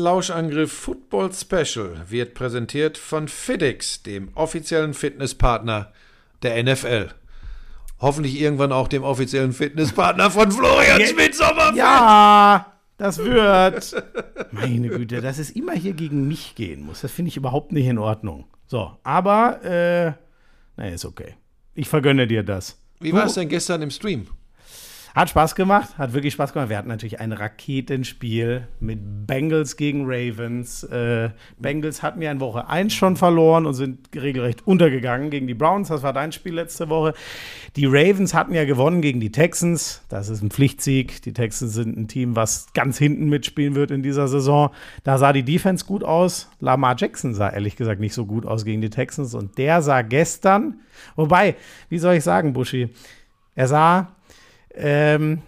Lauschangriff Football Special wird präsentiert von FitX, dem offiziellen Fitnesspartner der NFL. Hoffentlich irgendwann auch dem offiziellen Fitnesspartner von Florian Schmidt Sommerfeld. Ja, das wird. Meine Güte, dass es immer hier gegen mich gehen muss, das finde ich überhaupt nicht in Ordnung. So, aber, äh, naja, ist okay. Ich vergönne dir das. Wie war es denn gestern im Stream? Hat Spaß gemacht, hat wirklich Spaß gemacht. Wir hatten natürlich ein Raketenspiel mit Bengals gegen Ravens. Äh, Bengals hatten ja in Woche 1 schon verloren und sind regelrecht untergegangen gegen die Browns. Das war dein Spiel letzte Woche. Die Ravens hatten ja gewonnen gegen die Texans. Das ist ein Pflichtsieg. Die Texans sind ein Team, was ganz hinten mitspielen wird in dieser Saison. Da sah die Defense gut aus. Lamar Jackson sah ehrlich gesagt nicht so gut aus gegen die Texans. Und der sah gestern, wobei, wie soll ich sagen, Buschi? Er sah ähm,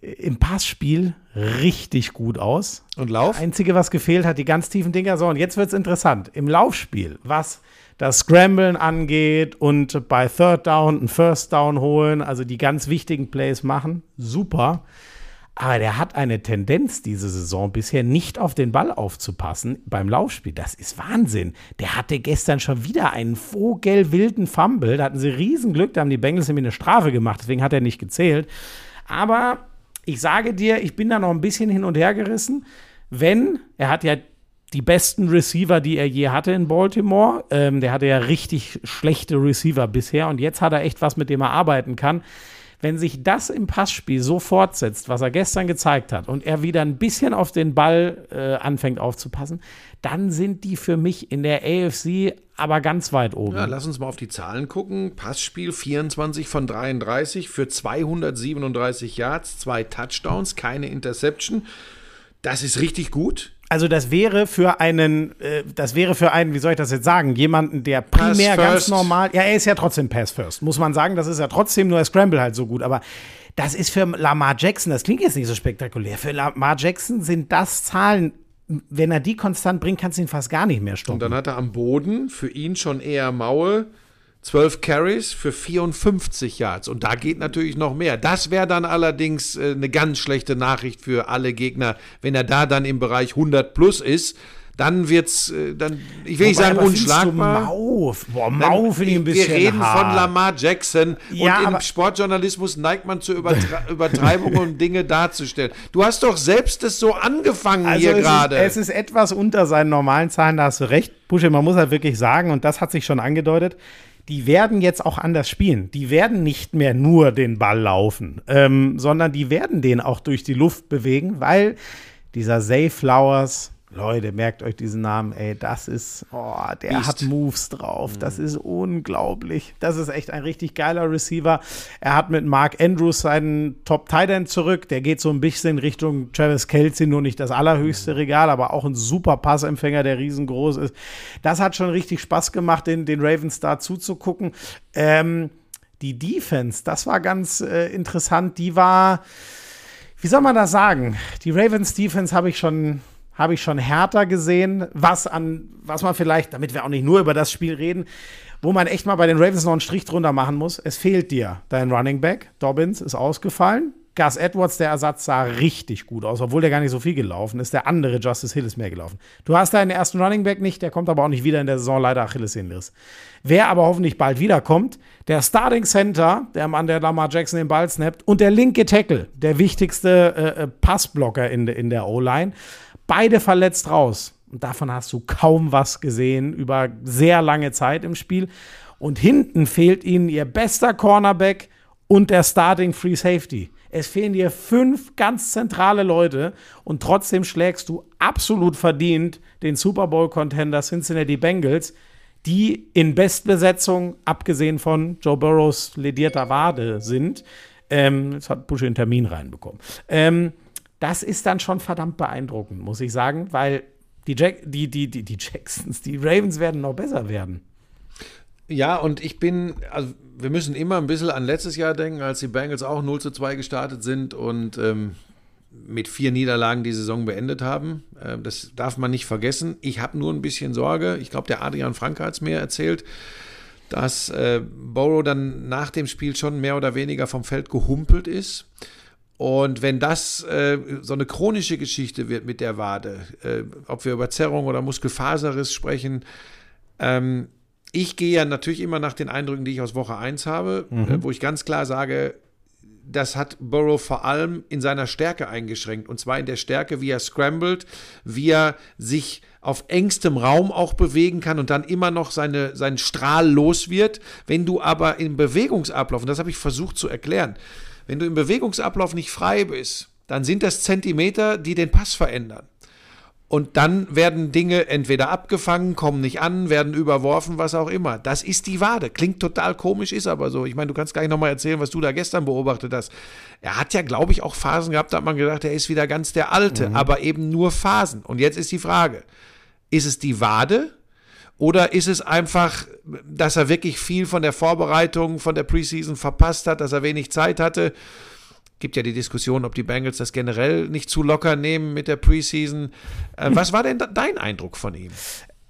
im Passspiel richtig gut aus. Und Lauf? Das Einzige, was gefehlt hat, die ganz tiefen Dinger. So, und jetzt wird es interessant. Im Laufspiel, was das Scramblen angeht und bei Third Down ein First Down holen, also die ganz wichtigen Plays machen, super. Aber der hat eine Tendenz diese Saison bisher nicht auf den Ball aufzupassen beim Laufspiel. Das ist Wahnsinn. Der hatte gestern schon wieder einen vogelwilden Fumble. Da hatten sie Riesenglück, da haben die Bengals nämlich eine Strafe gemacht, deswegen hat er nicht gezählt. Aber ich sage dir, ich bin da noch ein bisschen hin und her gerissen. Wenn, er hat ja die besten Receiver, die er je hatte in Baltimore. Ähm, der hatte ja richtig schlechte Receiver bisher und jetzt hat er echt was, mit dem er arbeiten kann. Wenn sich das im Passspiel so fortsetzt, was er gestern gezeigt hat, und er wieder ein bisschen auf den Ball äh, anfängt aufzupassen, dann sind die für mich in der AFC aber ganz weit oben. Ja, lass uns mal auf die Zahlen gucken. Passspiel 24 von 33 für 237 Yards, zwei Touchdowns, keine Interception. Das ist richtig gut. Also das wäre für einen, äh, das wäre für einen, wie soll ich das jetzt sagen, jemanden, der primär ganz normal, ja, er ist ja trotzdem Pass First, muss man sagen, das ist ja trotzdem nur Scramble halt so gut, aber das ist für Lamar Jackson, das klingt jetzt nicht so spektakulär, für Lamar Jackson sind das Zahlen, wenn er die konstant bringt, kannst du ihn fast gar nicht mehr stoppen. Und dann hat er am Boden für ihn schon eher Maue 12 Carries für 54 Yards. Und da geht natürlich noch mehr. Das wäre dann allerdings äh, eine ganz schlechte Nachricht für alle Gegner, wenn er da dann im Bereich 100 plus ist. Dann wird's, äh, dann, ich will nicht sagen unschlagbar. Mau, Boah, Mau finde ich ein bisschen Wir reden hart. von Lamar Jackson ja, und im Sportjournalismus neigt man zur Übertre Übertreibung, um Dinge darzustellen. Du hast doch selbst es so angefangen also hier gerade. Es ist etwas unter seinen normalen Zahlen, da hast du recht. Busche, man muss halt wirklich sagen, und das hat sich schon angedeutet, die werden jetzt auch anders spielen. Die werden nicht mehr nur den Ball laufen, ähm, sondern die werden den auch durch die Luft bewegen, weil dieser Zay Flowers, Leute, merkt euch diesen Namen, ey, das ist, oh, der Beast. hat Moves drauf. Das mhm. ist unglaublich. Das ist echt ein richtig geiler Receiver. Er hat mit Mark Andrews seinen Top Tight End zurück. Der geht so ein bisschen Richtung Travis Kelsey, nur nicht das allerhöchste mhm. Regal, aber auch ein super Passempfänger, der riesengroß ist. Das hat schon richtig Spaß gemacht, den, den Ravens da zuzugucken. Ähm, die Defense, das war ganz äh, interessant. Die war, wie soll man das sagen? Die Ravens Defense habe ich schon habe ich schon härter gesehen, was an, was man vielleicht, damit wir auch nicht nur über das Spiel reden, wo man echt mal bei den Ravens noch einen Strich drunter machen muss. Es fehlt dir dein Running Back. Dobbins ist ausgefallen. Gus Edwards, der Ersatz, sah richtig gut aus, obwohl der gar nicht so viel gelaufen ist. Der andere Justice Hill ist mehr gelaufen. Du hast deinen ersten Running Back nicht, der kommt aber auch nicht wieder in der Saison, leider Achillessehnenriss. Wer aber hoffentlich bald wiederkommt, der Starting Center, der Mann, der Lamar Jackson den Ball snappt, und der linke Tackle, der wichtigste äh, äh Passblocker in, in der O-Line beide verletzt raus. Und davon hast du kaum was gesehen über sehr lange Zeit im Spiel. Und hinten fehlt ihnen ihr bester Cornerback und der Starting Free Safety. Es fehlen dir fünf ganz zentrale Leute und trotzdem schlägst du absolut verdient den Super Bowl-Contender Cincinnati Bengals, die in Bestbesetzung, abgesehen von Joe Burrows ledierter Wade, sind. Ähm, jetzt hat Bush einen Termin reinbekommen. Ähm, das ist dann schon verdammt beeindruckend, muss ich sagen, weil die, Jack, die, die, die, die Jacksons, die Ravens werden noch besser werden. Ja, und ich bin, also wir müssen immer ein bisschen an letztes Jahr denken, als die Bengals auch 0 zu 2 gestartet sind und ähm, mit vier Niederlagen die Saison beendet haben. Ähm, das darf man nicht vergessen. Ich habe nur ein bisschen Sorge. Ich glaube, der Adrian Franke hat es mir erzählt, dass äh, Borough dann nach dem Spiel schon mehr oder weniger vom Feld gehumpelt ist Und wenn das äh, so eine chronische Geschichte wird mit der Wade, äh, ob wir über Zerrung oder Muskelfaserriss sprechen, ähm, ich gehe ja natürlich immer nach den Eindrücken, die ich aus Woche 1 habe, mhm. äh, wo ich ganz klar sage, das hat Burrow vor allem in seiner Stärke eingeschränkt. Und zwar in der Stärke, wie er scrambled, wie er sich auf engstem Raum auch bewegen kann und dann immer noch seine, seinen Strahl los wird. Wenn du aber im Bewegungsablauf, und das habe ich versucht zu erklären, wenn du im Bewegungsablauf nicht frei bist, dann sind das Zentimeter, die den Pass verändern. Und dann werden Dinge entweder abgefangen, kommen nicht an, werden überworfen, was auch immer. Das ist die Wade. Klingt total komisch, ist aber so. Ich meine, du kannst gleich nochmal erzählen, was du da gestern beobachtet hast. Er hat ja, glaube ich, auch Phasen gehabt, da hat man gedacht, er ist wieder ganz der Alte, mhm. aber eben nur Phasen. Und jetzt ist die Frage, ist es die Wade oder ist es einfach, dass er wirklich viel von der Vorbereitung, von der Preseason verpasst hat, dass er wenig Zeit hatte? Gibt ja die Diskussion, ob die Bengals das generell nicht zu locker nehmen mit der Preseason. Äh, was war denn dein Eindruck von ihm?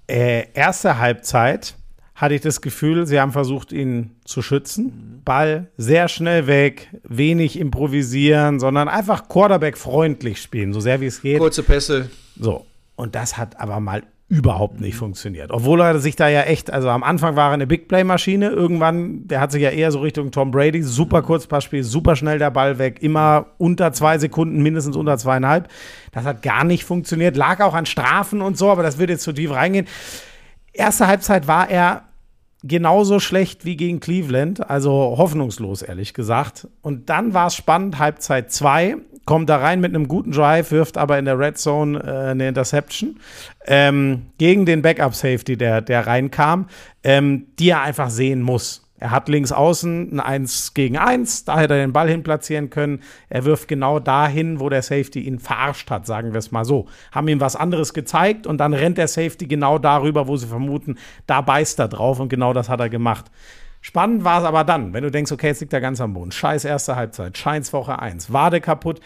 Äh, erste Halbzeit hatte ich das Gefühl, sie haben versucht, ihn zu schützen. Ball sehr schnell weg, wenig improvisieren, sondern einfach Quarterback-freundlich spielen, so sehr wie es geht. Kurze Pässe. So. Und das hat aber mal überhaupt nicht funktioniert. Obwohl er sich da ja echt, also am Anfang war er eine Big Play-Maschine, irgendwann, der hat sich ja eher so Richtung Tom Brady, super Kurzpassspiel, super schnell der Ball weg, immer unter zwei Sekunden, mindestens unter zweieinhalb. Das hat gar nicht funktioniert, lag auch an Strafen und so, aber das wird jetzt zu tief reingehen. Erste Halbzeit war er genauso schlecht wie gegen Cleveland, also hoffnungslos, ehrlich gesagt. Und dann war es spannend, Halbzeit 2 kommt da rein mit einem guten Drive, wirft aber in der Red Zone äh, eine Interception ähm, gegen den Backup-Safety, der, der reinkam, ähm, die er einfach sehen muss. Er hat links außen ein 1 gegen 1, da hätte er den Ball hin platzieren können. Er wirft genau dahin, wo der Safety ihn verarscht hat, sagen wir es mal so. Haben ihm was anderes gezeigt und dann rennt der Safety genau darüber, wo sie vermuten, da beißt er drauf und genau das hat er gemacht. Spannend war es aber dann, wenn du denkst, okay, jetzt liegt er ganz am Boden. Scheiß erste Halbzeit, Scheins Woche 1, Wade kaputt.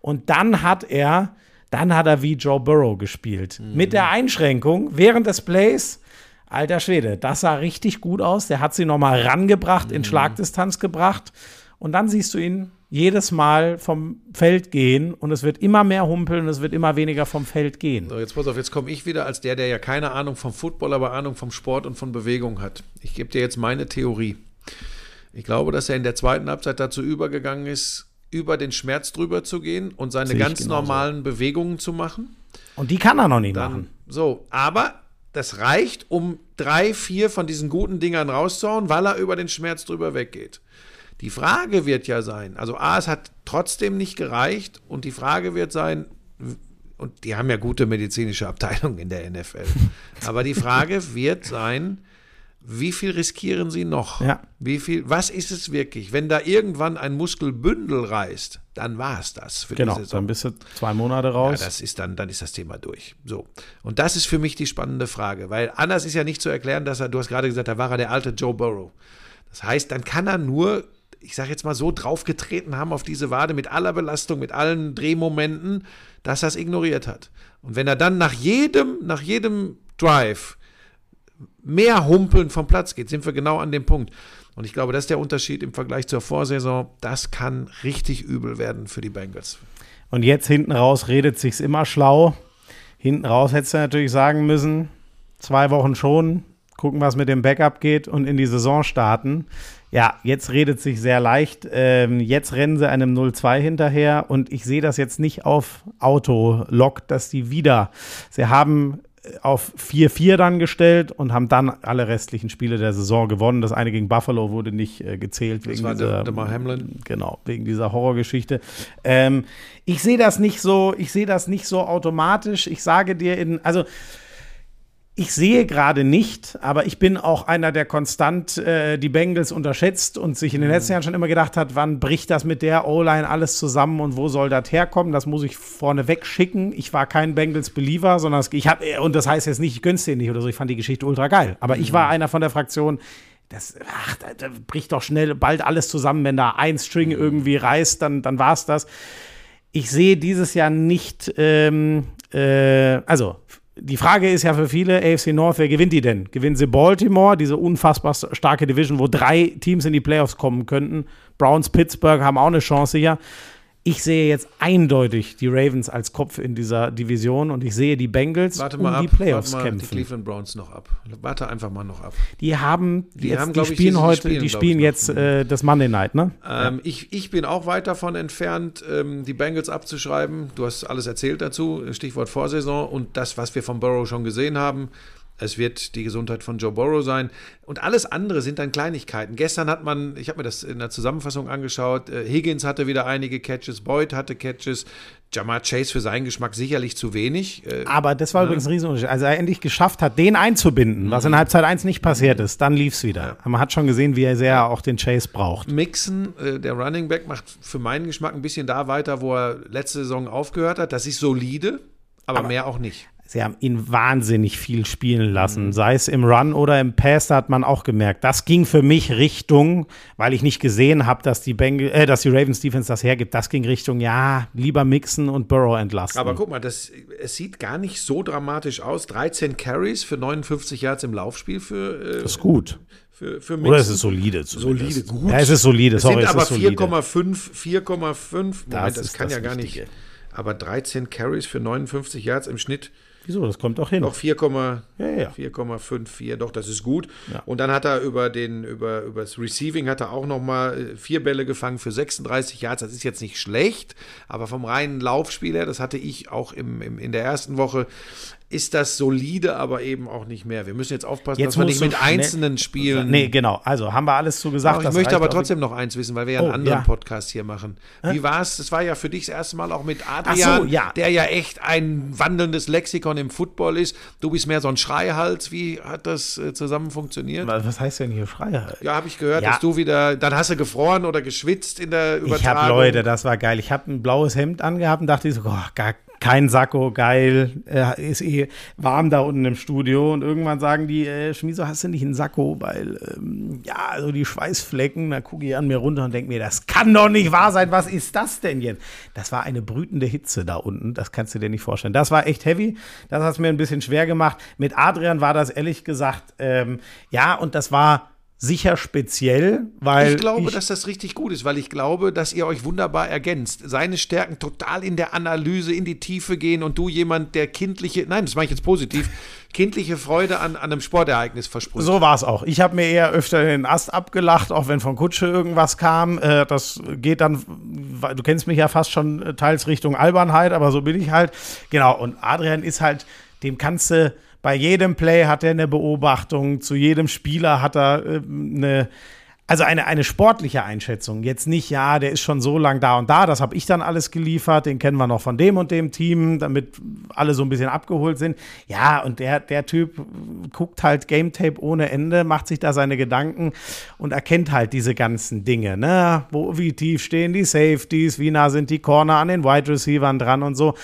Und dann hat er, dann hat er wie Joe Burrow gespielt. Mhm. Mit der Einschränkung, während des Plays, alter Schwede, das sah richtig gut aus. Der hat sie nochmal rangebracht, mhm. in Schlagdistanz gebracht. Und dann siehst du ihn jedes Mal vom Feld gehen und es wird immer mehr humpeln und es wird immer weniger vom Feld gehen. So, jetzt pass auf, jetzt komme ich wieder als der, der ja keine Ahnung vom Football, aber Ahnung vom Sport und von Bewegung hat. Ich gebe dir jetzt meine Theorie. Ich glaube, dass er in der zweiten Halbzeit dazu übergegangen ist, über den Schmerz drüber zu gehen und seine ganz normalen Bewegungen zu machen. Und die kann er noch nicht Dann, machen. So, aber das reicht, um drei, vier von diesen guten Dingern rauszuhauen, weil er über den Schmerz drüber weggeht. Die Frage wird ja sein, also A, es hat trotzdem nicht gereicht und die Frage wird sein, und die haben ja gute medizinische Abteilungen in der NFL, aber die Frage wird sein, wie viel riskieren sie noch? Ja. Wie viel, was ist es wirklich? Wenn da irgendwann ein Muskelbündel reißt, dann war es das für genau, die Saison. Dann bist du zwei Monate raus. Ja, das ist dann, dann ist das Thema durch. So. Und das ist für mich die spannende Frage, weil anders ist ja nicht zu erklären, dass er, du hast gerade gesagt, da war er der alte Joe Burrow. Das heißt, dann kann er nur ich sage jetzt mal so, draufgetreten haben auf diese Wade mit aller Belastung, mit allen Drehmomenten, dass er es ignoriert hat. Und wenn er dann nach jedem, nach jedem Drive mehr humpeln vom Platz geht, sind wir genau an dem Punkt. Und ich glaube, das ist der Unterschied im Vergleich zur Vorsaison. Das kann richtig übel werden für die Bengals. Und jetzt hinten raus redet sich's immer schlau. Hinten raus hättest du natürlich sagen müssen, zwei Wochen schon, gucken, was mit dem Backup geht und in die Saison starten. Ja, jetzt redet sich sehr leicht. Ähm, jetzt rennen sie einem 0-2 hinterher und ich sehe das jetzt nicht auf Autolog, dass die wieder. Sie haben äh, auf 4-4 dann gestellt und haben dann alle restlichen Spiele der Saison gewonnen. Das eine gegen Buffalo wurde nicht äh, gezählt. Das wegen war dieser, der, der Hamlin. Genau, wegen dieser Horrorgeschichte. Ähm, ich sehe das nicht so, ich sehe das nicht so automatisch. Ich sage dir in, also ich sehe gerade nicht, aber ich bin auch einer, der konstant äh, die Bengals unterschätzt und sich in den letzten mhm. Jahren schon immer gedacht hat, wann bricht das mit der O-Line alles zusammen und wo soll das herkommen? Das muss ich vorne wegschicken. Ich war kein Bengals-Believer, sondern ich habe, äh, und das heißt jetzt nicht, ich gönn's dir nicht oder so, ich fand die Geschichte ultra geil. Aber ich war mhm. einer von der Fraktion, das, ach, da, bricht doch schnell bald alles zusammen, wenn da ein String mhm. irgendwie reißt, dann, dann war's das. Ich sehe dieses Jahr nicht, ähm, äh, also die Frage ist ja für viele, AFC North, wer gewinnt die denn? Gewinnt sie Baltimore, diese unfassbar starke Division, wo drei Teams in die Playoffs kommen könnten? Browns, Pittsburgh haben auch eine Chance hier. Ich sehe jetzt eindeutig die Ravens als Kopf in dieser Division und ich sehe die Bengals Warte um ab, die Playoffs warte mal kämpfen. die Cleveland Browns noch ab. Warte einfach mal noch ab. Die haben, Die jetzt, haben, die ich, spielen die- die heute, spielen, die spielen ich, jetzt äh, das Monday Night, ne? Ähm, ich, ich bin auch weit davon entfernt, ähm, die Bengals abzuschreiben. Du hast alles erzählt dazu, Stichwort Vorsaison und das, was wir von Burrow schon gesehen haben. Es wird die Gesundheit von Joe Burrow sein. Und alles andere sind dann Kleinigkeiten. Gestern hat man, ich habe mir das in der Zusammenfassung angeschaut, äh, Higgins hatte wieder einige Catches, Boyd hatte Catches, Jamar Chase für seinen Geschmack sicherlich zu wenig. Äh, Aber das war übrigens ein Riesenunterschied. Also er endlich geschafft hat, den einzubinden, was in Halbzeit 1 nicht passiert ist, dann lief es wieder. Aber Man hat schon gesehen, wie sehr er auch den Chase braucht. Mixon, äh, der Running Back, macht für meinen Geschmack ein bisschen da weiter, wo er letzte Saison aufgehört hat. Das ist solide, aber, mehr auch nicht. Sie haben ihn wahnsinnig viel spielen lassen, Mhm. sei es im Run oder im Pass, da hat man auch gemerkt. Das ging für mich Richtung, weil ich nicht gesehen habe, dass die Bengals, äh, dass die Ravens Defense das hergibt. Das ging Richtung, ja, lieber Mixen und Burrow entlasten. Aber guck mal, das, es sieht gar nicht so dramatisch aus. 13 Carries für 59 Yards im Laufspiel für, äh, das ist gut. für, für. Oder es ist solide zumindest. Solide, gut. Ja, es ist solide, Es sorry, sind es aber ist solide. 4,5, 4,5. Moment, das, ist kann das ja gar Wichtige. nicht. Aber 13 Carries für 59 Yards im Schnitt. Wieso, das kommt doch hin. Doch 4, Ja, ja. 4,54, doch, das ist gut. Ja. Und dann hat er über den über das Receiving hat er auch noch mal äh, vier Bälle gefangen für 36 Yards. Das ist jetzt nicht schlecht, aber vom reinen Laufspiel her, das hatte ich auch im, im, in der ersten Woche, ist das solide, aber eben auch nicht mehr. Wir müssen jetzt aufpassen, Jetzt dass wir nicht mit einzelnen Spielen. Nee, genau. Also haben wir alles zu gesagt. Aber ich möchte aber trotzdem noch eins wissen, weil wir ja Oh, einen anderen ja. Podcast hier machen. Wie war es? Das war ja für dich das erste Mal auch mit Adrian, so, ja. der ja echt ein wandelndes Lexikon im Football ist. Du bist mehr so ein Schreihals. Wie hat das äh, zusammen funktioniert? Was heißt denn hier Schreier? Ja, habe ich gehört, Ja. dass du wieder, dann hast du gefroren oder geschwitzt in der Übertragung. Ich habe Leute, das war geil. Ich habe ein blaues Hemd angehabt und dachte ich so, oh, gar kein Sakko, geil, äh, ist eh warm da unten im Studio und irgendwann sagen die, äh, Schmieso, hast du nicht einen Sakko, weil ähm, ja, also die Schweißflecken, da gucke ich an mir runter und denke mir, das kann doch nicht wahr sein, was ist das denn jetzt? Das war eine brütende Hitze da unten, das kannst du dir nicht vorstellen. Das war echt heavy, das hat es mir ein bisschen schwer gemacht. Mit Adrian war das ehrlich gesagt, ähm, ja, und das war sicher speziell, weil Ich glaube, dass das richtig gut ist, weil ich glaube, dass ihr euch wunderbar ergänzt. Seine Stärken total in der Analyse, in die Tiefe gehen und du jemand, der kindliche, nein, das mache ich jetzt positiv, kindliche Freude an, an einem Sportereignis versprüht. So war es auch. Ich habe mir eher öfter den Ast abgelacht, auch wenn von Kutsche irgendwas kam. Äh, das geht dann, du kennst mich ja fast schon äh, teils Richtung Albernheit, aber so bin ich halt. Genau, und Adrian ist halt, dem kannst du, bei jedem Play hat er eine Beobachtung, zu jedem Spieler hat er äh, eine, also eine, eine sportliche Einschätzung. Jetzt nicht, ja, der ist schon so lang da und da, das habe ich dann alles geliefert, den kennen wir noch von dem und dem Team, damit alle so ein bisschen abgeholt sind. Ja, und der, der Typ guckt halt Game Tape ohne Ende, macht sich da seine Gedanken und erkennt halt diese ganzen Dinge, ne? Wo, wie tief stehen die Safeties, wie nah sind die Corner an den Wide Receivern dran und so.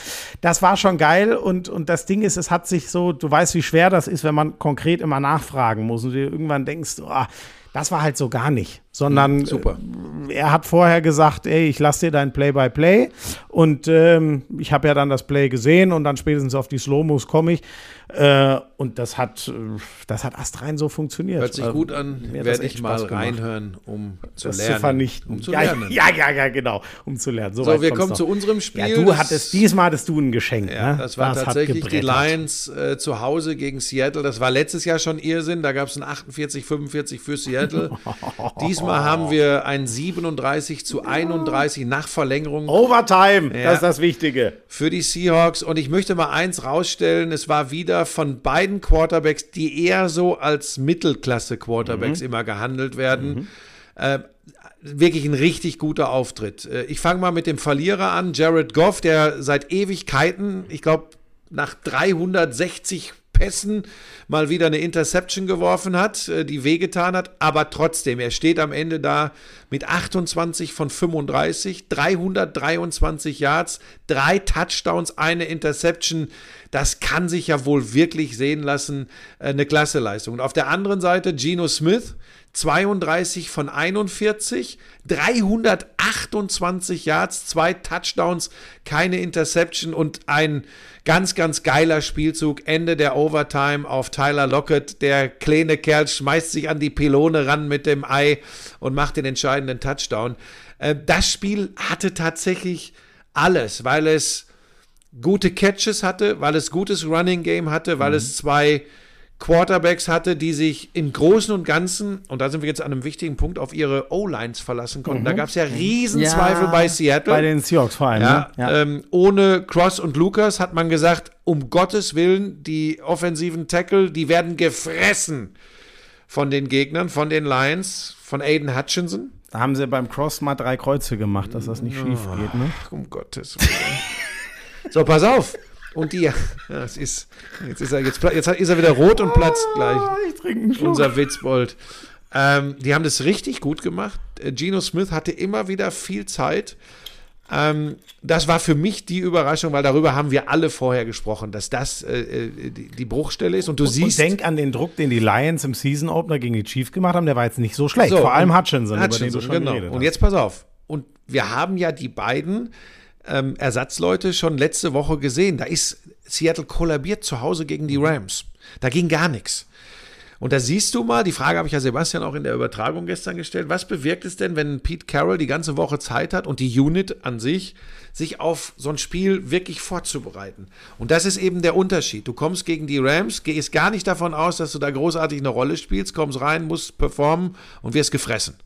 Das war schon geil und, und das Ding ist, es hat sich so, du weißt, wie schwer das ist, wenn man konkret immer nachfragen muss und du irgendwann denkst, ah, das war halt so gar nicht, sondern Super. äh, er hat vorher gesagt, ey, ich lasse dir dein Play-by-Play und ähm, ich habe ja dann das Play gesehen und dann spätestens auf die Slow-Mos komme ich äh, und das hat, äh, das hat astrein so funktioniert. Hört sich Also, gut an, das werde ich mal gemacht. reinhören, um zu das lernen. zu vernichten. Um zu ja, lernen. ja, ja, ja, genau, um zu lernen. So, So, wir kommen noch. zu unserem Spiel. Ja, du Das- hattest, diesmal hattest du ein Geschenk. Ja, ne? das war hat tatsächlich die. Lions äh, zu Hause gegen Seattle. Das war letztes Jahr schon Irrsinn. Da gab es ein 48, 45 für Seattle. Diesmal haben wir ein 37 zu 31 nach Verlängerung Overtime, Ja. das ist das Wichtige. für die Seahawks. Und ich möchte mal eins rausstellen: Es war wieder von beiden Quarterbacks, die eher so als Mittelklasse-Quarterbacks immer gehandelt werden. Äh, wirklich ein richtig guter Auftritt. Äh, Ich fange mal mit dem Verlierer an, Jared Goff, der seit Ewigkeiten, ich glaube, nach 360 Pässen mal wieder eine Interception geworfen hat, äh, die wehgetan hat, aber trotzdem, er steht am Ende da mit 28 von 35, 323 Yards, drei Touchdowns, eine Interception. Das kann sich ja wohl wirklich sehen lassen, äh, eine Klasseleistung. Und auf der anderen Seite Geno Smith, 32 von 41, 328 Yards, zwei Touchdowns, keine Interception und ein ganz, ganz geiler Spielzug. Ende der Overtime auf Tyler Lockett. Der kleine Kerl schmeißt sich an die Pylone ran mit dem Ei und macht den entscheidenden Touchdown. Äh, das Spiel hatte tatsächlich alles, weil es gute Catches hatte, weil es gutes Running Game hatte, weil mhm. es zwei Quarterbacks hatte, die sich im Großen und Ganzen, und da sind wir jetzt an einem wichtigen Punkt, auf ihre O-Lines verlassen konnten. Mhm. Da gab es ja Riesenzweifel ja, bei Seattle. Bei den Seahawks vor allem. Ja, ne? ja. Ähm, ohne Cross und Lucas hat man gesagt, um Gottes Willen, die offensiven Tackle, die werden gefressen von den Gegnern, von den Lions, von Aiden Hutchinson. Da haben sie beim Cross mal drei Kreuze gemacht, dass das nicht schief geht. Ne? Um Gottes Willen. so, pass auf. Und die, ja, es ist, jetzt ist er, jetzt, jetzt ist er wieder rot und platzt gleich. Oh, ich trinke einen Schluck. Unser Witzbold. Ähm, die haben das richtig gut gemacht. Äh, Geno Smith hatte immer wieder viel Zeit. Ähm, das war für mich die Überraschung, weil darüber haben wir alle vorher gesprochen, dass das äh, äh die, die, Bruchstelle ist. Und du und, siehst. Und denk an den Druck, den die Lions im Season Opener gegen die Chiefs gemacht haben. Der war jetzt nicht so schlecht. So, Vor allem Hutchinson, Hutchinson, über den du schon genau. Und jetzt pass auf. Und wir haben ja die beiden ähm, Ersatzleute schon letzte Woche gesehen. Da ist Seattle kollabiert zu Hause gegen die Rams. Da ging gar nichts. Und da siehst du mal, die Frage habe ich ja Sebastian auch in der Übertragung gestern gestellt, was bewirkt es denn, wenn Pete Carroll die ganze Woche Zeit hat und die Unit an sich, sich auf so ein Spiel wirklich vorzubereiten? Und das ist eben der Unterschied. Du kommst gegen die Rams, gehst gar nicht davon aus, dass du da großartig eine Rolle spielst, kommst rein, musst performen und wirst gefressen.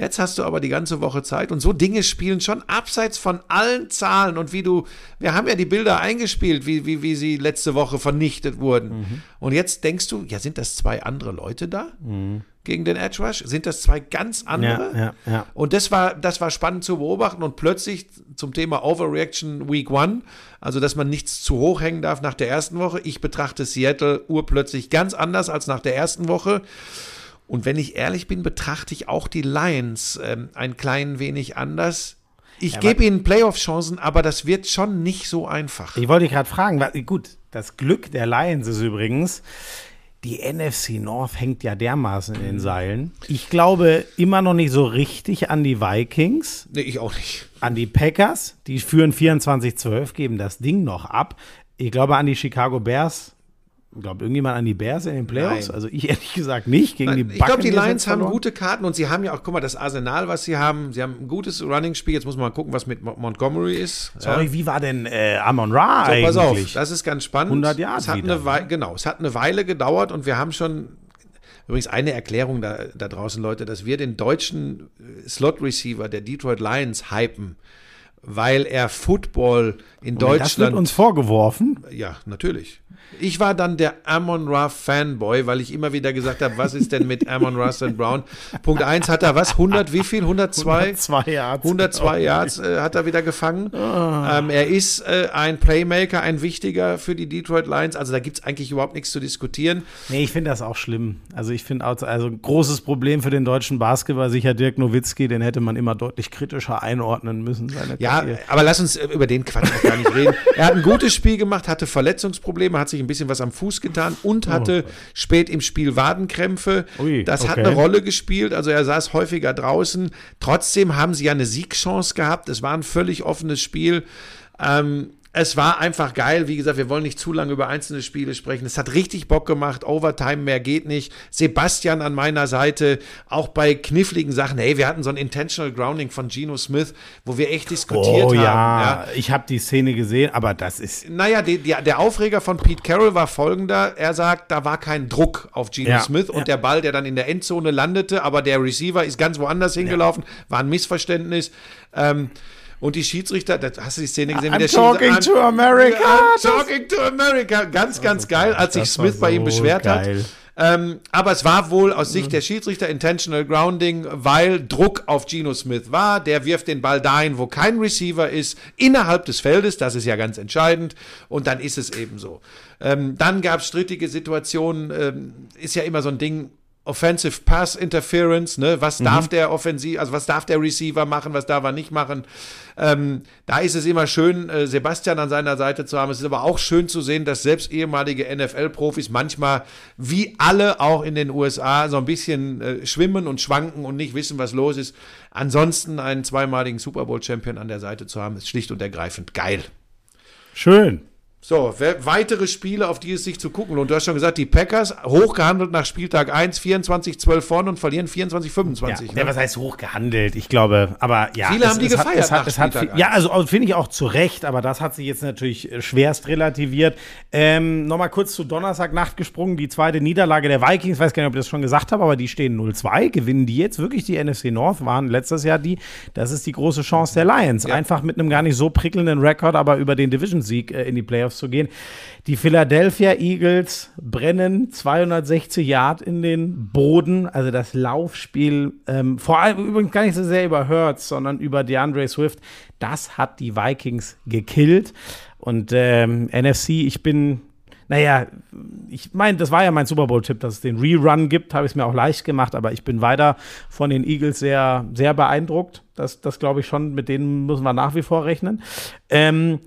Jetzt hast du aber die ganze Woche Zeit und so Dinge spielen schon abseits von allen Zahlen und wie du, wir haben ja die Bilder eingespielt, wie, wie, wie sie letzte Woche vernichtet wurden. Mhm. Und jetzt denkst du, ja, sind das zwei andere Leute da? Mhm. Gegen den Edge Rush? Sind das zwei ganz andere? Ja, ja, ja. Und das war, das war spannend zu beobachten. Und plötzlich zum Thema Overreaction Week One, also dass man nichts zu hoch hängen darf nach der ersten Woche. Ich betrachte Seattle urplötzlich ganz anders als nach der ersten Woche. Und wenn ich ehrlich bin, betrachte ich auch die Lions ähm, ein klein wenig anders. Ich ja, gebe ihnen Playoff-Chancen, aber das wird schon nicht so einfach. Ich wollte dich gerade fragen, weil, gut, das Glück der Lions ist übrigens, die NFC North hängt ja dermaßen in den Seilen. Ich glaube immer noch nicht so richtig an die Vikings. Nee, ich auch nicht. An die Packers, die führen 24-12, geben das Ding noch ab. Ich glaube an die Chicago Bears glaube irgendjemand an die Bears in den Playoffs? Nein. Also ich ehrlich gesagt nicht gegen Nein, die Ich glaube, die Lions haben gute Karten und sie haben ja auch, guck mal, das Arsenal, was sie haben. Sie haben ein gutes Running-Spiel. Jetzt muss man mal gucken, was mit Montgomery ist. Sorry, ja. wie war denn äh, Amon Ra so, eigentlich? Pass auf, das ist ganz spannend. 100 Jahre es hat wieder, eine Genau, es hat eine Weile gedauert und wir haben schon Übrigens eine Erklärung da, da draußen, Leute, dass wir den deutschen äh, Slot-Receiver der Detroit Lions hypen, weil er Football in und Deutschland. Das wird uns vorgeworfen. Ja, natürlich. Ich war dann der Amon Ra Fanboy, weil ich immer wieder gesagt habe, was ist denn mit Amon Ra St. Brown? Punkt 1 hat er was? 100, wie viel? 102? 102 Yards. 102 Yards äh, hat er wieder gefangen. Oh. Ähm, er ist äh, ein Playmaker, ein wichtiger für die Detroit Lions. Also da gibt es eigentlich überhaupt nichts zu diskutieren. Nee, ich finde das auch schlimm. Also ich finde auch, also ein großes Problem für den deutschen Basketball, sicher Dirk Nowitzki, den hätte man immer deutlich kritischer einordnen müssen. ja, aber lass uns über den Quatsch auch gar nicht reden. Er hat ein gutes Spiel gemacht, hatte Verletzungsprobleme, hat sich ein bisschen was am Fuß getan und oh. hatte oh. spät im Spiel Wadenkrämpfe. Ui, das okay. hat eine Rolle gespielt. Also er saß häufiger draußen. Trotzdem haben sie ja eine Siegchance gehabt. Es war ein völlig offenes Spiel. Ähm, es war einfach geil. Wie gesagt, wir wollen nicht zu lange über einzelne Spiele sprechen. Es hat richtig Bock gemacht. Overtime mehr geht nicht. Sebastian an meiner Seite, auch bei kniffligen Sachen. Hey, wir hatten so ein Intentional Grounding von Geno Smith, wo wir echt diskutiert oh, haben. Ja, ja. ich habe die Szene gesehen, aber das ist. Naja, die, die, der Aufreger von Pete Carroll war folgender. Er sagt, da war kein Druck auf Geno ja, Smith und der Ball, der dann in der Endzone landete, aber der Receiver ist ganz woanders hingelaufen, war ein Missverständnis. Ähm, und die Schiedsrichter, das, hast du die Szene gesehen? I'm der talking to America. I'm talking to America. Ganz, ganz geil, als sich Smith so bei ihm beschwert geil. hat. Ähm, aber es war wohl aus Sicht der Schiedsrichter Intentional Grounding, weil Druck auf Geno Smith war. Der wirft den Ball dahin, wo kein Receiver ist, innerhalb des Feldes. Das ist ja ganz entscheidend. Und dann ist es eben so. Ähm, dann gab es strittige Situationen. Ähm, ist ja immer so ein Ding Offensive Pass Interference, ne? Was mhm. darf der Offensiv, also was darf der Receiver machen, was darf er nicht machen? Ähm, da ist es immer schön, äh, Sebastian an seiner Seite zu haben. Es ist aber auch schön zu sehen, dass selbst ehemalige NFL-Profis manchmal, wie alle auch in den USA, so ein bisschen äh, schwimmen und schwanken und nicht wissen, was los ist. Ansonsten einen zweimaligen Super Bowl-Champion an der Seite zu haben, ist schlicht und ergreifend geil. Schön. So, weitere Spiele, auf die es sich zu gucken lohnt. Du hast schon gesagt, die Packers hochgehandelt nach Spieltag 1, 24-12 vorne und verlieren 24-25. Ja, ne? was heißt hochgehandelt? Ich glaube, aber ja. Viele es, haben die gefeiert. Hat, hat, hat, ja, also, finde ich auch zu Recht, aber das hat sich jetzt natürlich schwerst relativiert. Ähm, Nochmal kurz zu Donnerstagnacht gesprungen, die zweite Niederlage der Vikings. Ich weiß gar nicht, ob ich das schon gesagt habe, aber die stehen 0-2. Gewinnen die jetzt wirklich die NFC North? Waren letztes Jahr die. Das ist die große Chance der Lions. Ja. Einfach mit einem gar nicht so prickelnden Rekord, aber über den Division-Sieg äh, in die Playoffs Playoffs zu gehen. Die Philadelphia Eagles brennen 260 Yard in den Boden. Also das Laufspiel, ähm, vor allem übrigens gar nicht so sehr über Hurts, sondern über DeAndre Swift. Das hat die Vikings gekillt. Und ähm, NFC, ich bin naja, ich meine, das war ja mein Super Bowl-Tipp, dass es den Rerun gibt, habe ich es mir auch leicht gemacht, aber ich bin weiter von den Eagles sehr, sehr beeindruckt. Das, das glaube ich schon, mit denen müssen wir nach wie vor rechnen. Ähm,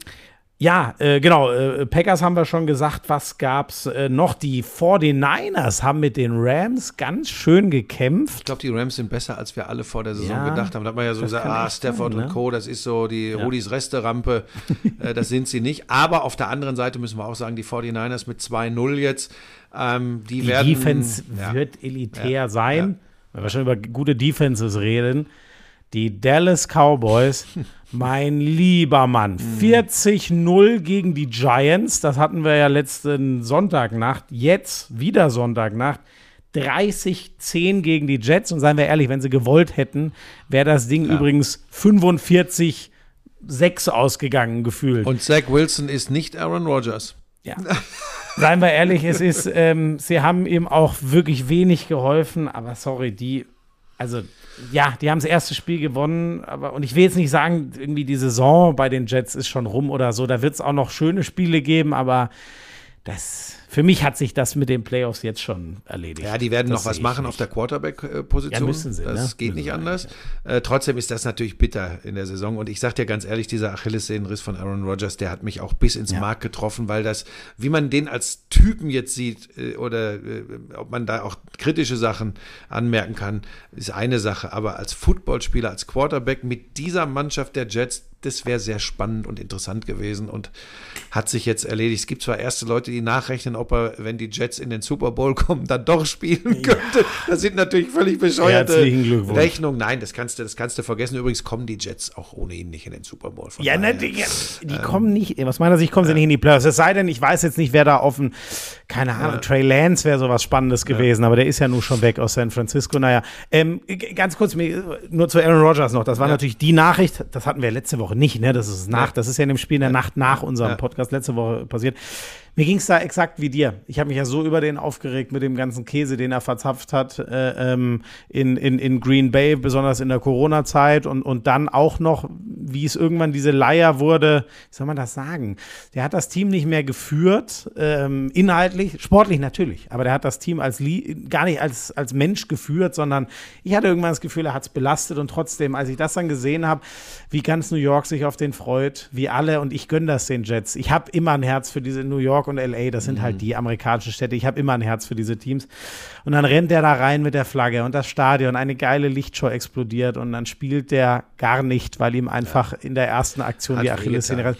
ja, äh, genau. Äh, Packers haben wir schon gesagt. Was gab's äh, noch? Die 49ers haben mit den Rams ganz schön gekämpft. Ich glaube, die Rams sind besser, als wir alle vor der Saison ja, gedacht haben. Da hat man ja so gesagt, ah, Stafford sein, ne? und Co., das ist so die ja. Rudis Resterampe. äh, das sind sie nicht. Aber auf der anderen Seite müssen wir auch sagen, die 49ers mit 2-0 jetzt, ähm, die, die werden. Die Defense ja, wird elitär sein. Wenn wir schon über gute Defenses reden. Die Dallas Cowboys Mein lieber Mann, 40-0 gegen die Giants, das hatten wir ja letzten Sonntagnacht, jetzt wieder Sonntagnacht. 30-10 gegen die Jets und seien wir ehrlich, wenn sie gewollt hätten, wäre das Ding ja. übrigens 45 6 ausgegangen gefühlt. Und Zach Wilson ist nicht Aaron Rodgers. Ja. Seien wir ehrlich, es ist, ähm, sie haben ihm auch wirklich wenig geholfen, aber sorry, die, also ja, die haben das erste Spiel gewonnen, aber und ich will jetzt nicht sagen, irgendwie die Saison bei den Jets ist schon rum oder so. Da wird es auch noch schöne Spiele geben, aber das für mich hat sich das mit den Playoffs jetzt schon erledigt. Ja, die werden das noch was machen nicht. auf der Quarterback-Position. Ja, müssen sie. Das ne? geht müssen nicht anders. Äh, trotzdem ist das natürlich bitter in der Saison. Und ich sage dir ganz ehrlich, dieser Achillessehnenriss von Aaron Rodgers, der hat mich auch bis ins ja. Mark getroffen, weil das, wie man den als Typen jetzt sieht äh, oder äh, ob man da auch kritische Sachen anmerken kann, ist eine Sache. Aber als Footballspieler, als Quarterback mit dieser Mannschaft der Jets, das wäre sehr spannend und interessant gewesen und hat sich jetzt erledigt. Es gibt zwar erste Leute, die nachrechnen, ob er, wenn die Jets in den Super Bowl kommen, dann doch spielen könnte. Ja. Das sind natürlich völlig bescheuerte Rechnungen. Nein, das kannst, du, das kannst du vergessen. Übrigens kommen die Jets auch ohne ihn nicht in den Super Bowl. ja, ne, die, die ähm, kommen nicht, aus meiner Sicht kommen sie nicht in die Playoffs. Es sei denn, ich weiß jetzt nicht, wer da offen, keine Ahnung, ja. Trey Lance wäre sowas Spannendes gewesen, aber der ist ja nun schon weg aus San Francisco. Naja, ähm, ganz kurz, nur zu Aaron Rodgers noch. Das war natürlich die Nachricht, das hatten wir letzte Woche nicht, ne? Das ist nach, das ist ja in dem Spiel in der Nacht nach unserem Podcast letzte Woche passiert. Mir ging es da exakt wie dir. Ich habe mich ja so über den aufgeregt mit dem ganzen Käse, den er verzapft hat äh, ähm, in, in, in Green Bay, besonders in der Corona-Zeit und, und dann auch noch, wie es irgendwann diese Leier wurde, wie soll man das sagen? Der hat das Team nicht mehr geführt, ähm, inhaltlich, sportlich natürlich, aber der hat das Team als gar nicht als, als Mensch geführt, sondern ich hatte irgendwann das Gefühl, er hat es belastet und trotzdem, als ich das dann gesehen habe, wie ganz New York sich auf den freut, wie alle und ich gönne das den Jets. Ich habe immer ein Herz für diese New York York und LA, das sind halt mhm. halt die amerikanischen Städte. Ich habe immer ein Herz für diese Teams. Und dann rennt der da rein mit der Flagge und das Stadion, eine geile Lichtshow explodiert und dann spielt der gar nicht, weil ihm einfach ja. in der ersten Aktion Hat die Achillessehne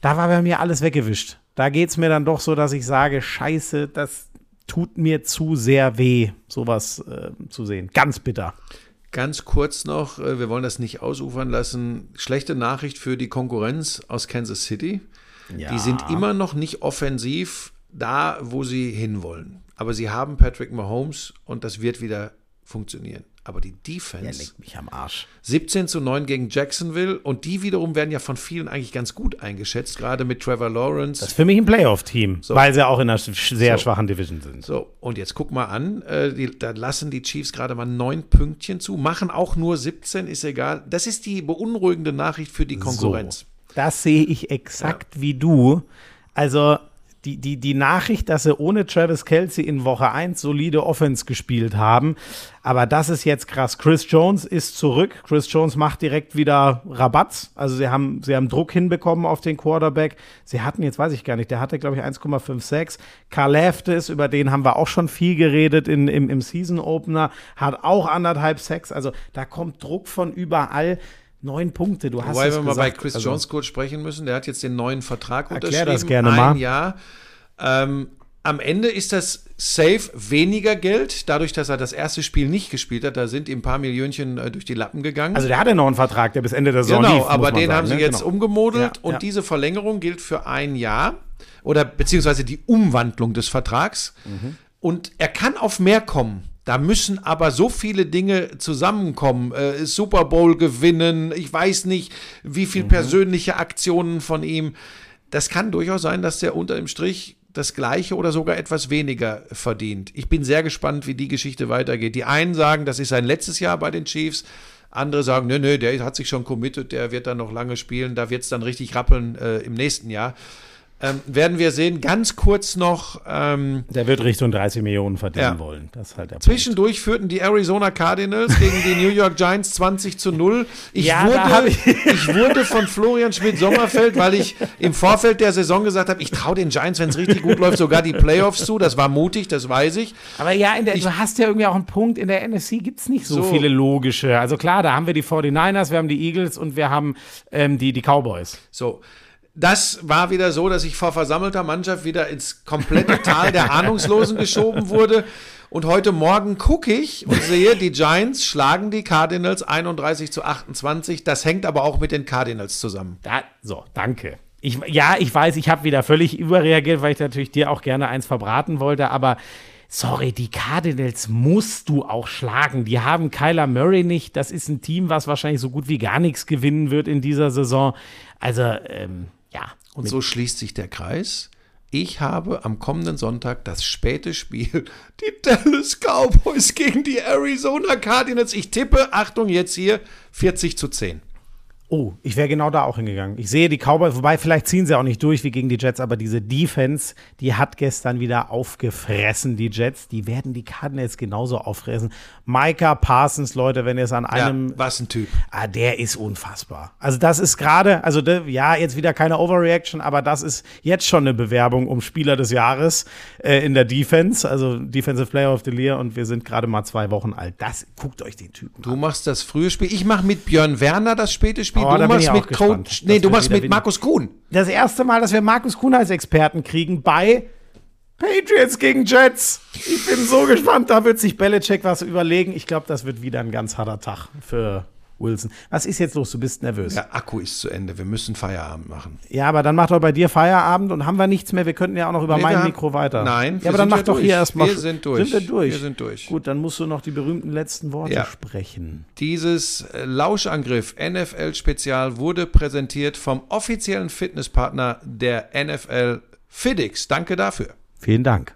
Da war bei mir alles weggewischt. Da geht es mir dann doch so, dass ich sage, scheiße, das tut mir zu sehr weh, sowas äh, zu sehen. Ganz bitter. Ganz kurz noch, äh, wir wollen das nicht ausufern lassen. Schlechte Nachricht für die Konkurrenz aus Kansas City. Ja. Die sind immer noch nicht offensiv da, wo sie hinwollen. Aber sie haben Patrick Mahomes und das wird wieder funktionieren. Aber die Defense. Der legt mich am Arsch. 17 zu 9 gegen Jacksonville. Und die wiederum werden ja von vielen eigentlich ganz gut eingeschätzt, gerade mit Trevor Lawrence. Das ist für mich ein Playoff-Team, so. weil sie auch in einer sehr so. schwachen Division sind. So, und jetzt guck mal an. Äh, die, da lassen die Chiefs gerade mal neun Pünktchen zu, machen auch nur 17, ist egal. Das ist die beunruhigende Nachricht für die Konkurrenz. So. Das sehe ich exakt ja. wie du. Also die, die, die Nachricht, dass sie ohne Travis Kelsey in Woche 1 solide Offense gespielt haben. Aber das ist jetzt krass. Chris Jones ist zurück. Chris Jones macht direkt wieder Rabatz. Also sie haben, sie haben Druck hinbekommen auf den Quarterback. Sie hatten, jetzt weiß ich gar nicht, der hatte, glaube ich, 1,56. Karl Leftes, über den haben wir auch schon viel geredet in, im, im Season Opener, hat auch anderthalb Sex. Also da kommt Druck von überall. Neun Punkte, du hast Wobei es wir mal gesagt. bei Chris Also, Jones kurz sprechen müssen. Der hat jetzt den neuen Vertrag Erklär unterschrieben. das gerne ein mal. Jahr. Ähm, am Ende ist das safe weniger Geld, dadurch, dass er das erste Spiel nicht gespielt hat. Da sind ihm ein paar Millionchen äh, durch die Lappen gegangen. Also der hatte noch einen Vertrag, der bis Ende der Saison genau, lief, aber den sagen, haben sie ne? jetzt Genau. umgemodelt Ja, und ja. diese Verlängerung gilt für ein Jahr oder beziehungsweise die Umwandlung des Vertrags. Mhm. Und er kann auf mehr kommen. Da müssen aber so viele Dinge zusammenkommen. Äh, Super Bowl gewinnen, ich weiß nicht, wie viel Mhm. persönliche Aktionen von ihm. Das kann durchaus sein, dass der unter dem Strich das gleiche oder sogar etwas weniger verdient. Ich bin sehr gespannt, wie die Geschichte weitergeht. Die einen sagen, das ist sein letztes Jahr bei den Chiefs. Andere sagen, nö, nö, der hat sich schon committed, der wird dann noch lange spielen, da wird es dann richtig rappeln äh, im nächsten Jahr. Ähm, werden wir sehen. Ganz kurz noch, ähm, Der wird Richtung 30 Millionen verdienen Ja. wollen. Das halt der Punkt. Zwischendurch führten die Arizona Cardinals gegen die New York Giants 20 zu 0. Ich, Ja, wurde, ich- ich wurde von Florian Schmidt-Sommerfeld, weil ich im Vorfeld der Saison gesagt habe, ich traue den Giants, wenn es richtig gut läuft, sogar die Playoffs zu. Das war mutig, das weiß ich. Aber ja, der, du hast ja irgendwie auch einen Punkt, in der NFC gibt es nicht so, So. viele logische. Also klar, da haben wir die 49ers, wir haben die Eagles und wir haben ähm, die, die Cowboys. So. Das war wieder so, dass ich vor versammelter Mannschaft wieder ins komplette Tal der Ahnungslosen geschoben wurde. Und heute Morgen gucke ich und sehe, die Giants schlagen die Cardinals 31 zu 28. Das hängt aber auch mit den Cardinals zusammen. Da, so, danke. Ich, ja, ich weiß, ich habe wieder völlig überreagiert, weil ich natürlich dir auch gerne eins verbraten wollte, aber sorry, die Cardinals musst du auch schlagen. Die haben Kyler Murray nicht. Das ist ein Team, was wahrscheinlich so gut wie gar nichts gewinnen wird in dieser Saison. Also, ähm, ja. Und so schließt sich der Kreis. Ich habe am kommenden Sonntag das späte Spiel, die Dallas Cowboys gegen die Arizona Cardinals. Ich tippe, Achtung, jetzt hier 40 zu 10. Oh, ich wäre genau da auch hingegangen. Ich sehe die Cowboys, wobei vielleicht ziehen sie auch nicht durch wie gegen die Jets, aber diese Defense, die hat gestern wieder aufgefressen, die Jets. Die werden die Cardinals genauso auffressen. Micah Parsons, Leute, wenn ihr es an einem. ja, was ein Typ. Ah, der ist unfassbar. Also, das ist gerade, also, ja, jetzt wieder keine Overreaction, aber das ist jetzt schon eine Bewerbung um Spieler des Jahres äh, in der Defense, also Defensive Player of the Year, und wir sind gerade mal zwei Wochen alt. Das, guckt euch den Typen an. Du machst das frühe Spiel. Ich mache mit Björn Werner das späte Spiel. Oh, da du machst mit. Coach. Das Nee, du machst mit Markus Kuhn. das erste Mal, dass wir Markus Kuhn als Experten kriegen bei Patriots gegen Jets. Ich bin so gespannt. Da wird sich Belichick was überlegen. Ich glaube, das wird wieder ein ganz harter Tag für Wilson. Was ist jetzt los? Du bist nervös. Ja, Der Akku ist zu Ende. Wir müssen Feierabend machen. aber dann macht doch bei dir Feierabend und haben wir nichts mehr. Wir könnten ja auch noch über Nee, mein haben- Mikro weiter. Nein, ja, aber dann mach ja doch durch. hier erstmal. Wir sind durch. Sind wir durch? Wir sind durch. Gut, dann musst du noch die berühmten letzten Worte Ja. sprechen. Dieses äh, Lauschangriff NFL Spezial wurde präsentiert vom offiziellen Fitnesspartner der NFL FIDIX. Danke dafür. Vielen Dank.